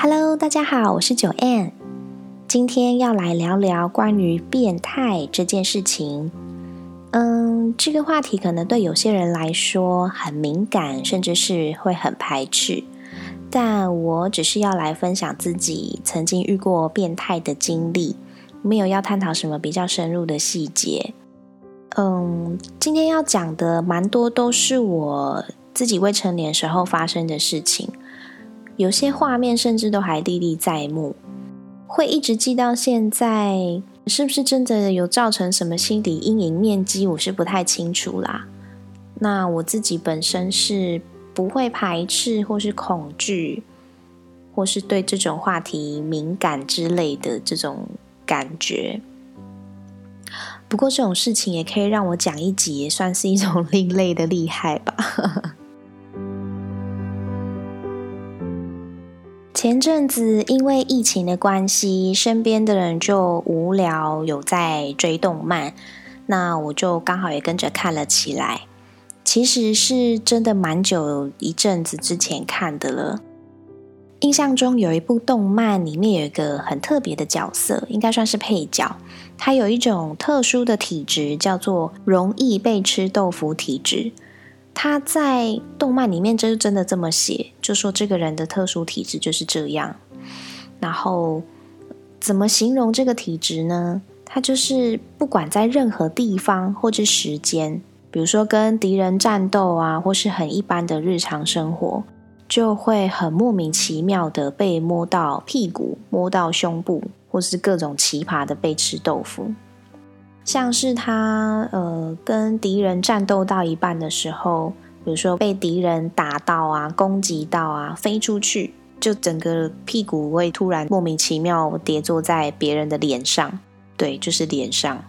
Hello，大家好，我是九 N，今天要来聊聊关于变态这件事情。嗯，这个话题可能对有些人来说很敏感，甚至是会很排斥。但我只是要来分享自己曾经遇过变态的经历，没有要探讨什么比较深入的细节。嗯，今天要讲的蛮多都是我自己未成年时候发生的事情。有些画面甚至都还历历在目，会一直记到现在，是不是真的有造成什么心理阴影面积？我是不太清楚啦。那我自己本身是不会排斥或是恐惧，或是对这种话题敏感之类的这种感觉。不过这种事情也可以让我讲一集，也算是一种 另类的厉害吧。前阵子因为疫情的关系，身边的人就无聊，有在追动漫，那我就刚好也跟着看了起来。其实是真的蛮久一阵子之前看的了。印象中有一部动漫，里面有一个很特别的角色，应该算是配角。他有一种特殊的体质，叫做容易被吃豆腐体质。他在动漫里面就真的这么写，就说这个人的特殊体质就是这样。然后怎么形容这个体质呢？他就是不管在任何地方或者时间，比如说跟敌人战斗啊，或是很一般的日常生活，就会很莫名其妙的被摸到屁股、摸到胸部，或是各种奇葩的被吃豆腐。像是他呃跟敌人战斗到一半的时候，比如说被敌人打到啊、攻击到啊、飞出去，就整个屁股会突然莫名其妙跌坐在别人的脸上，对，就是脸上，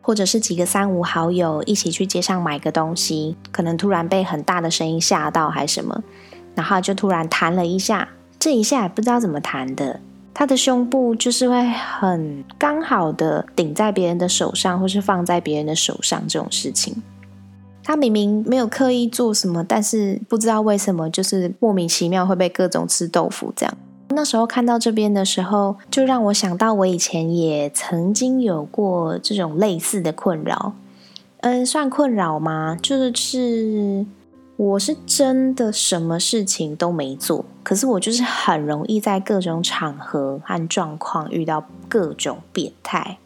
或者是几个三五好友一起去街上买个东西，可能突然被很大的声音吓到还什么，然后就突然弹了一下，这一下也不知道怎么弹的。他的胸部就是会很刚好的顶在别人的手上，或是放在别人的手上这种事情。他明明没有刻意做什么，但是不知道为什么，就是莫名其妙会被各种吃豆腐这样。那时候看到这边的时候，就让我想到我以前也曾经有过这种类似的困扰。嗯，算困扰吗？就是。我是真的什么事情都没做，可是我就是很容易在各种场合和状况遇到各种变态。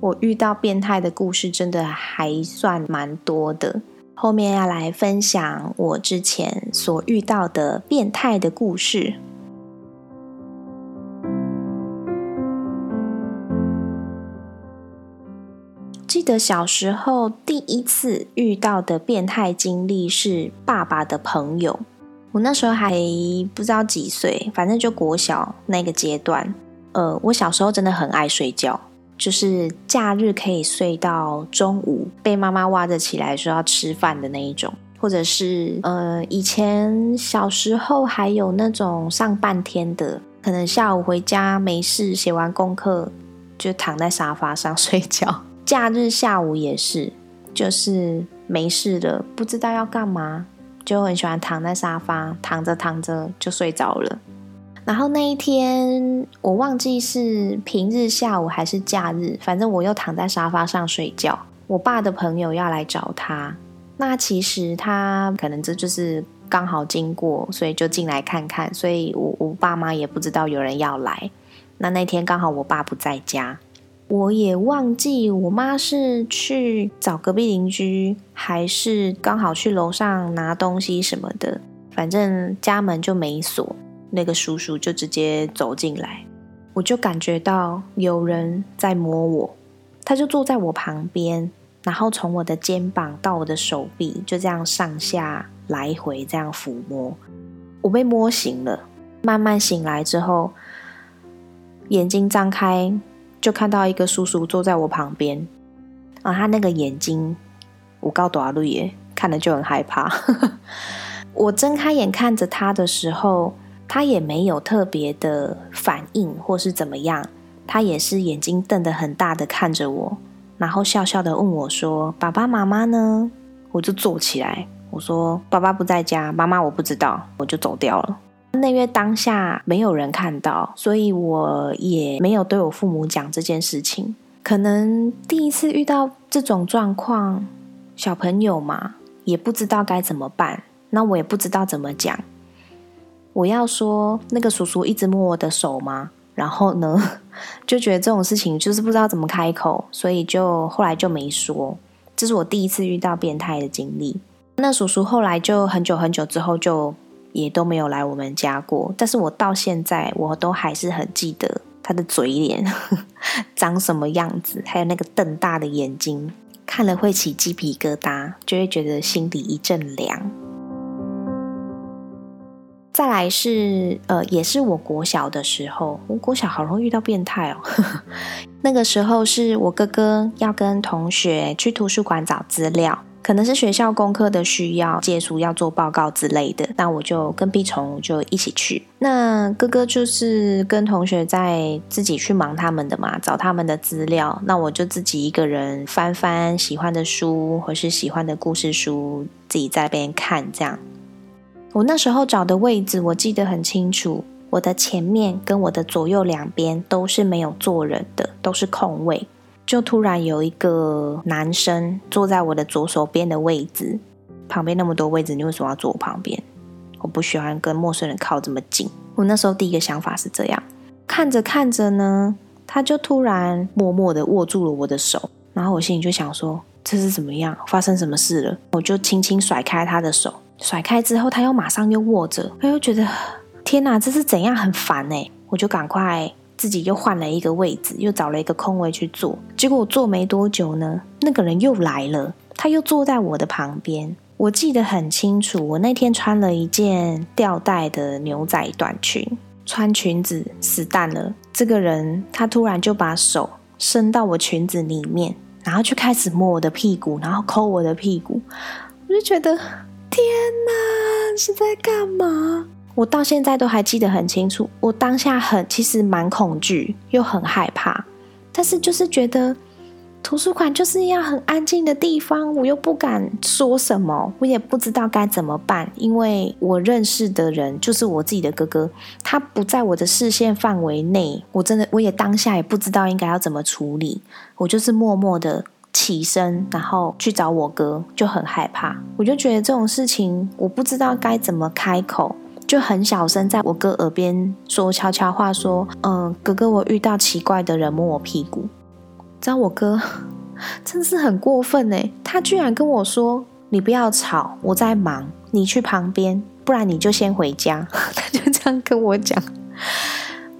我遇到变态的故事真的还算蛮多的，后面要来分享我之前所遇到的变态的故事。得小时候第一次遇到的变态经历是爸爸的朋友。我那时候还不知道几岁，反正就国小那个阶段。呃，我小时候真的很爱睡觉，就是假日可以睡到中午，被妈妈挖着起来说要吃饭的那一种。或者是呃，以前小时候还有那种上半天的，可能下午回家没事，写完功课就躺在沙发上睡觉。假日下午也是，就是没事的，不知道要干嘛，就很喜欢躺在沙发，躺着躺着就睡着了。然后那一天我忘记是平日下午还是假日，反正我又躺在沙发上睡觉。我爸的朋友要来找他，那其实他可能这就是刚好经过，所以就进来看看。所以我我爸妈也不知道有人要来。那那天刚好我爸不在家。我也忘记我妈是去找隔壁邻居，还是刚好去楼上拿东西什么的。反正家门就没锁，那个叔叔就直接走进来，我就感觉到有人在摸我，他就坐在我旁边，然后从我的肩膀到我的手臂，就这样上下来回这样抚摸，我被摸醒了。慢慢醒来之后，眼睛张开，就看到一个叔叔坐在我旁边。啊，他那个眼睛，我告多绿耶，看了就很害怕。我睁开眼看着他的时候，他也没有特别的反应或是怎么样，他也是眼睛瞪得很大的看着我，然后笑笑的问我说：“爸爸妈妈呢？”我就坐起来，我说：“爸爸不在家，妈妈我不知道。”我就走掉了。那月当下没有人看到，所以我也没有对我父母讲这件事情。可能第一次遇到这种状况，小朋友嘛，也不知道该怎么办。那我也不知道怎么讲。我要说那个叔叔一直摸我的手吗？然后呢，就觉得这种事情就是不知道怎么开口，所以就后来就没说。这是我第一次遇到变态的经历。那叔叔后来就很久很久之后就也都没有来我们家过。但是我到现在我都还是很记得他的嘴脸 长什么样子，还有那个瞪大的眼睛，看了会起鸡皮疙瘩，就会觉得心底一阵凉。再来是呃，也是我国小的时候，我国小好容易遇到变态哦。那个时候是我哥哥要跟同学去图书馆找资料，可能是学校功课的需要，借书要做报告之类的。那我就跟屁虫就一起去。那哥哥就是跟同学在自己去忙他们的嘛，找他们的资料。那我就自己一个人翻翻喜欢的书，或是喜欢的故事书，自己在那边看这样。我那时候找的位置，我记得很清楚。我的前面跟我的左右两边都是没有坐人的，都是空位。就突然有一个男生坐在我的左手边的位置，旁边那么多位置，你为什么要坐我旁边？我不喜欢跟陌生人靠这么近。我那时候第一个想法是这样，看着看着呢，他就突然默默的握住了我的手，然后我心里就想说，这是怎么样？发生什么事了？我就轻轻甩开他的手。甩开之后，他又马上又握着，他又觉得天哪，这是怎样很烦哎！我就赶快自己又换了一个位置，又找了一个空位去坐。结果我坐没多久呢，那个人又来了，他又坐在我的旁边。我记得很清楚，我那天穿了一件吊带的牛仔短裙，穿裙子死蛋了。这个人他突然就把手伸到我裙子里面，然后就开始摸我的屁股，然后抠我的屁股，我就觉得。天哪，是在干嘛？我到现在都还记得很清楚。我当下很，其实蛮恐惧，又很害怕。但是就是觉得图书馆就是要很安静的地方，我又不敢说什么，我也不知道该怎么办。因为我认识的人就是我自己的哥哥，他不在我的视线范围内，我真的我也当下也不知道应该要怎么处理。我就是默默的。起身，然后去找我哥，就很害怕。我就觉得这种事情，我不知道该怎么开口，就很小声在我哥耳边说悄悄话，说：“嗯，哥哥，我遇到奇怪的人摸我屁股。”知道我哥 真是很过分哎，他居然跟我说：“你不要吵，我在忙，你去旁边，不然你就先回家。”他就这样跟我讲。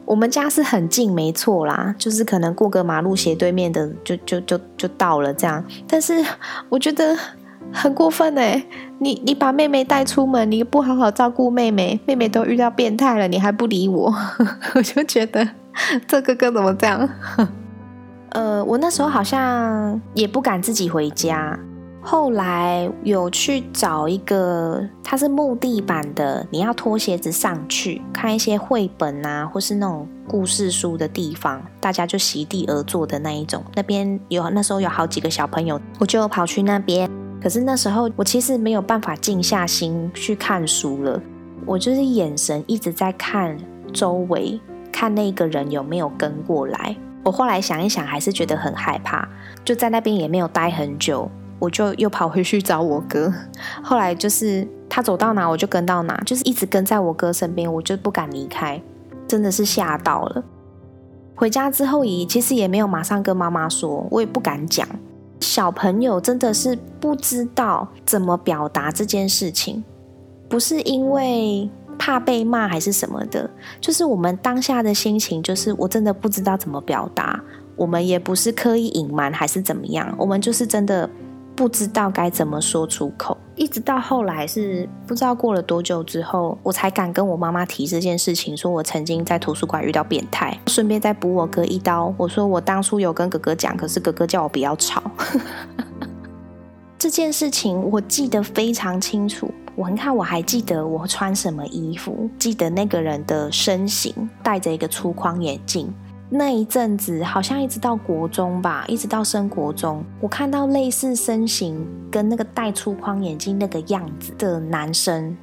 我们家是很近，没错啦，就是可能过个马路斜对面的就就就就到了这样。但是我觉得很过分哎，你你把妹妹带出门，你不好好照顾妹妹，妹妹都遇到变态了，你还不理我，我就觉得 这哥哥怎么这样？呃，我那时候好像也不敢自己回家。后来有去找一个，它是木地板的，你要脱鞋子上去看一些绘本啊，或是那种故事书的地方，大家就席地而坐的那一种。那边有那时候有好几个小朋友，我就跑去那边。可是那时候我其实没有办法静下心去看书了，我就是眼神一直在看周围，看那个人有没有跟过来。我后来想一想，还是觉得很害怕，就在那边也没有待很久。我就又跑回去找我哥，后来就是他走到哪我就跟到哪，就是一直跟在我哥身边，我就不敢离开，真的是吓到了。回家之后也其实也没有马上跟妈妈说，我也不敢讲。小朋友真的是不知道怎么表达这件事情，不是因为怕被骂还是什么的，就是我们当下的心情，就是我真的不知道怎么表达。我们也不是刻意隐瞒还是怎么样，我们就是真的。不知道该怎么说出口。一直到后来是不知道过了多久之后，我才敢跟我妈妈提这件事情，说我曾经在图书馆遇到变态，顺便再补我哥一刀。我说我当初有跟哥哥讲，可是哥哥叫我不要吵。这件事情我记得非常清楚。我你看，我还记得我穿什么衣服，记得那个人的身形，戴着一个粗框眼镜。那一阵子，好像一直到国中吧，一直到升国中，我看到类似身形跟那个戴粗框眼镜那个样子的男生，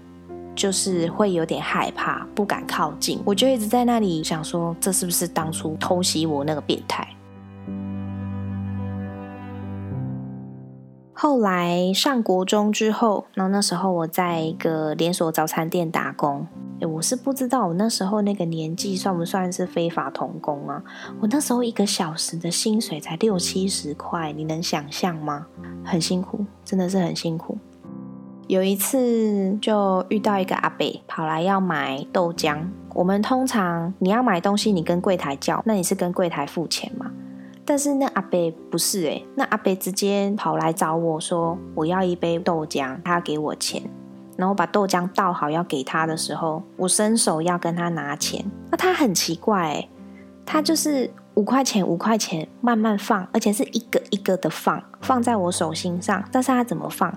就是会有点害怕，不敢靠近。我就一直在那里想说，这是不是当初偷袭我那个变态？后来上国中之后，然后那时候我在一个连锁早餐店打工。诶我是不知道我那时候那个年纪算不算是非法童工啊？我那时候一个小时的薪水才六七十块，你能想象吗？很辛苦，真的是很辛苦。有一次就遇到一个阿伯跑来要买豆浆。我们通常你要买东西，你跟柜台叫，那你是跟柜台付钱吗？但是那阿伯不是诶，那阿伯直接跑来找我说我要一杯豆浆，他给我钱，然后把豆浆倒好要给他的时候，我伸手要跟他拿钱，那他很奇怪诶，他就是。五块钱，五块钱，慢慢放，而且是一个一个的放，放在我手心上。但是他怎么放？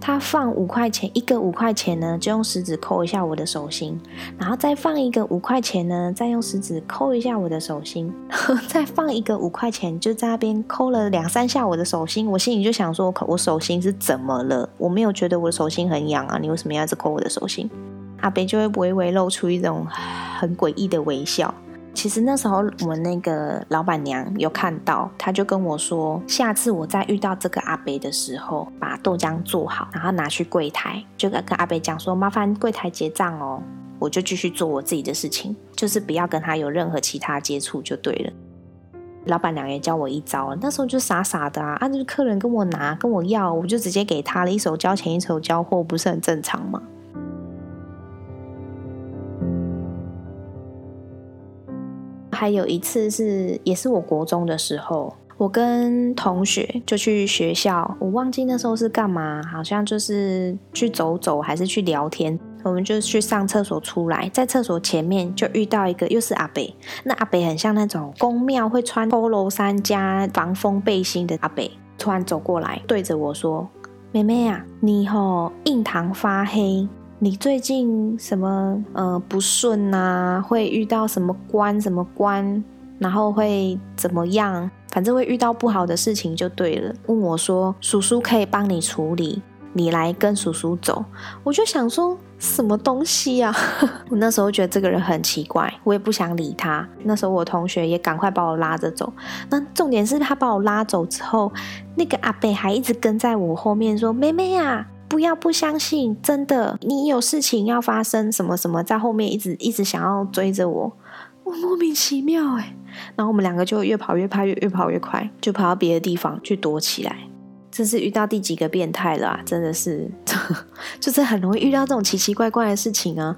他放五块钱，一个五块钱呢，就用食指抠一下我的手心，然后再放一个五块钱呢，再用食指抠一下我的手心，再放一个五块钱，就在那边抠了两三下我的手心。我心里就想说，我手心是怎么了？我没有觉得我的手心很痒啊，你为什么要一直抠我的手心？阿北就会微微露出一种很诡异的微笑。其实那时候我们那个老板娘有看到，她就跟我说，下次我再遇到这个阿伯的时候，把豆浆做好，然后拿去柜台，就跟阿伯讲说，麻烦柜台结账哦，我就继续做我自己的事情，就是不要跟他有任何其他接触就对了。老板娘也教我一招，那时候就傻傻的啊，啊，就是客人跟我拿跟我要，我就直接给他了，一手交钱一手交货，不是很正常吗？还有一次是，也是我国中的时候，我跟同学就去学校，我忘记那时候是干嘛，好像就是去走走还是去聊天，我们就去上厕所出来，在厕所前面就遇到一个又是阿北，那阿北很像那种宫庙会穿 polo 衫加防风背心的阿北，突然走过来对着我说：“妹妹啊，你吼印堂发黑。”你最近什么呃不顺呐？会遇到什么关什么关，然后会怎么样？反正会遇到不好的事情就对了。问我说：“叔叔可以帮你处理，你来跟叔叔走。”我就想说什么东西啊？我那时候觉得这个人很奇怪，我也不想理他。那时候我同学也赶快把我拉着走。那重点是他把我拉走之后，那个阿贝还一直跟在我后面说：“妹妹呀。”不要不相信，真的，你有事情要发生，什么什么，在后面一直一直想要追着我，我莫名其妙哎，然后我们两个就越跑越怕，越越跑越快，就跑到别的地方去躲起来。这是遇到第几个变态了？真的是，就是很容易遇到这种奇奇怪怪的事情啊。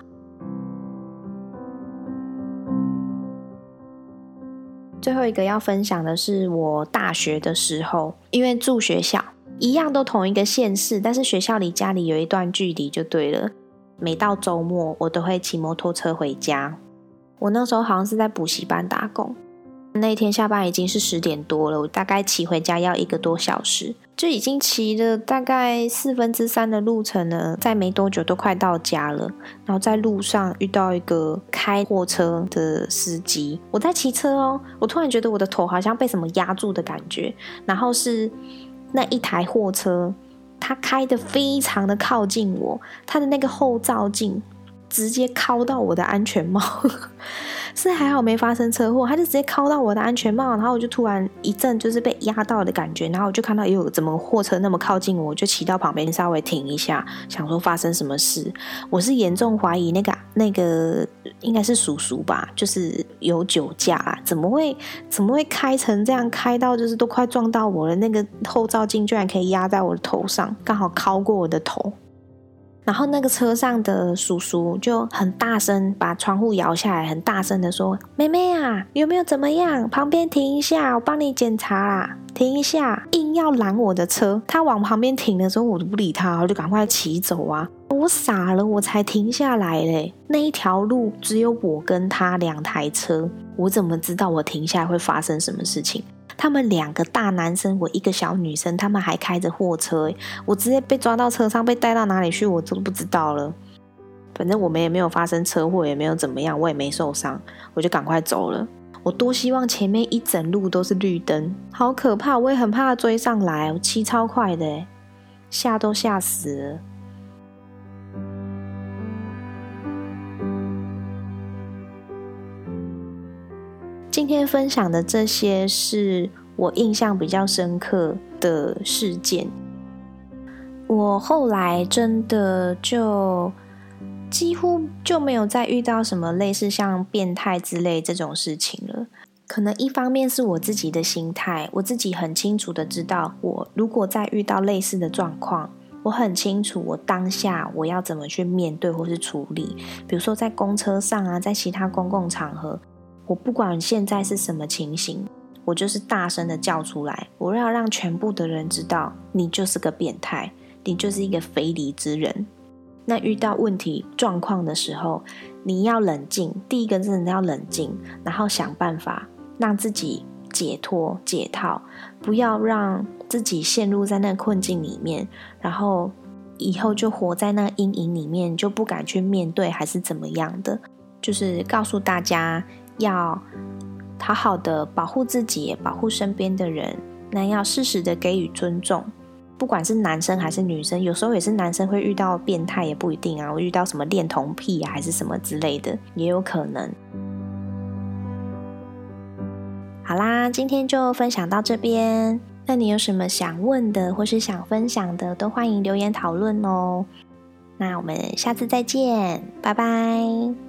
最后一个要分享的是我大学的时候，因为住学校。一样都同一个县市，但是学校离家里有一段距离就对了。每到周末，我都会骑摩托车回家。我那时候好像是在补习班打工。那一天下班已经是十点多了，我大概骑回家要一个多小时，就已经骑了大概四分之三的路程了。再没多久都快到家了，然后在路上遇到一个开货车的司机，我在骑车哦，我突然觉得我的头好像被什么压住的感觉，然后是。那一台货车，它开的非常的靠近我，它的那个后照镜直接靠到我的安全帽。是还好没发生车祸，他就直接敲到我的安全帽，然后我就突然一阵就是被压到的感觉，然后我就看到有怎么货车那么靠近我，我就骑到旁边稍微停一下，想说发生什么事。我是严重怀疑那个那个应该是叔叔吧，就是有酒驾，怎么会怎么会开成这样，开到就是都快撞到我了，那个后照镜居然可以压在我的头上，刚好敲过我的头。然后那个车上的叔叔就很大声把窗户摇下来，很大声的说：“妹妹啊，有没有怎么样？旁边停一下，我帮你检查啦。停一下，硬要拦我的车。他往旁边停的时候，我都不理他，我就赶快骑走啊。我傻了，我才停下来嘞。那一条路只有我跟他两台车，我怎么知道我停下来会发生什么事情？”他们两个大男生，我一个小女生，他们还开着货车，我直接被抓到车上，被带到哪里去，我都不知道了。反正我们也没有发生车祸，也没有怎么样，我也没受伤，我就赶快走了。我多希望前面一整路都是绿灯，好可怕！我也很怕追上来，我骑超快的，吓都吓死了。今天分享的这些是我印象比较深刻的事件。我后来真的就几乎就没有再遇到什么类似像变态之类这种事情了。可能一方面是我自己的心态，我自己很清楚的知道，我如果再遇到类似的状况，我很清楚我当下我要怎么去面对或是处理。比如说在公车上啊，在其他公共场合。我不管现在是什么情形，我就是大声的叫出来，我要让全部的人知道，你就是个变态，你就是一个非礼之人。那遇到问题状况的时候，你要冷静，第一个真的要冷静，然后想办法让自己解脱解套，不要让自己陷入在那困境里面，然后以后就活在那阴影里面，就不敢去面对，还是怎么样的？就是告诉大家。要好好的保护自己，保护身边的人。那要适时的给予尊重，不管是男生还是女生，有时候也是男生会遇到变态，也不一定啊。我遇到什么恋童癖，还是什么之类的，也有可能。好啦，今天就分享到这边。那你有什么想问的，或是想分享的，都欢迎留言讨论哦。那我们下次再见，拜拜。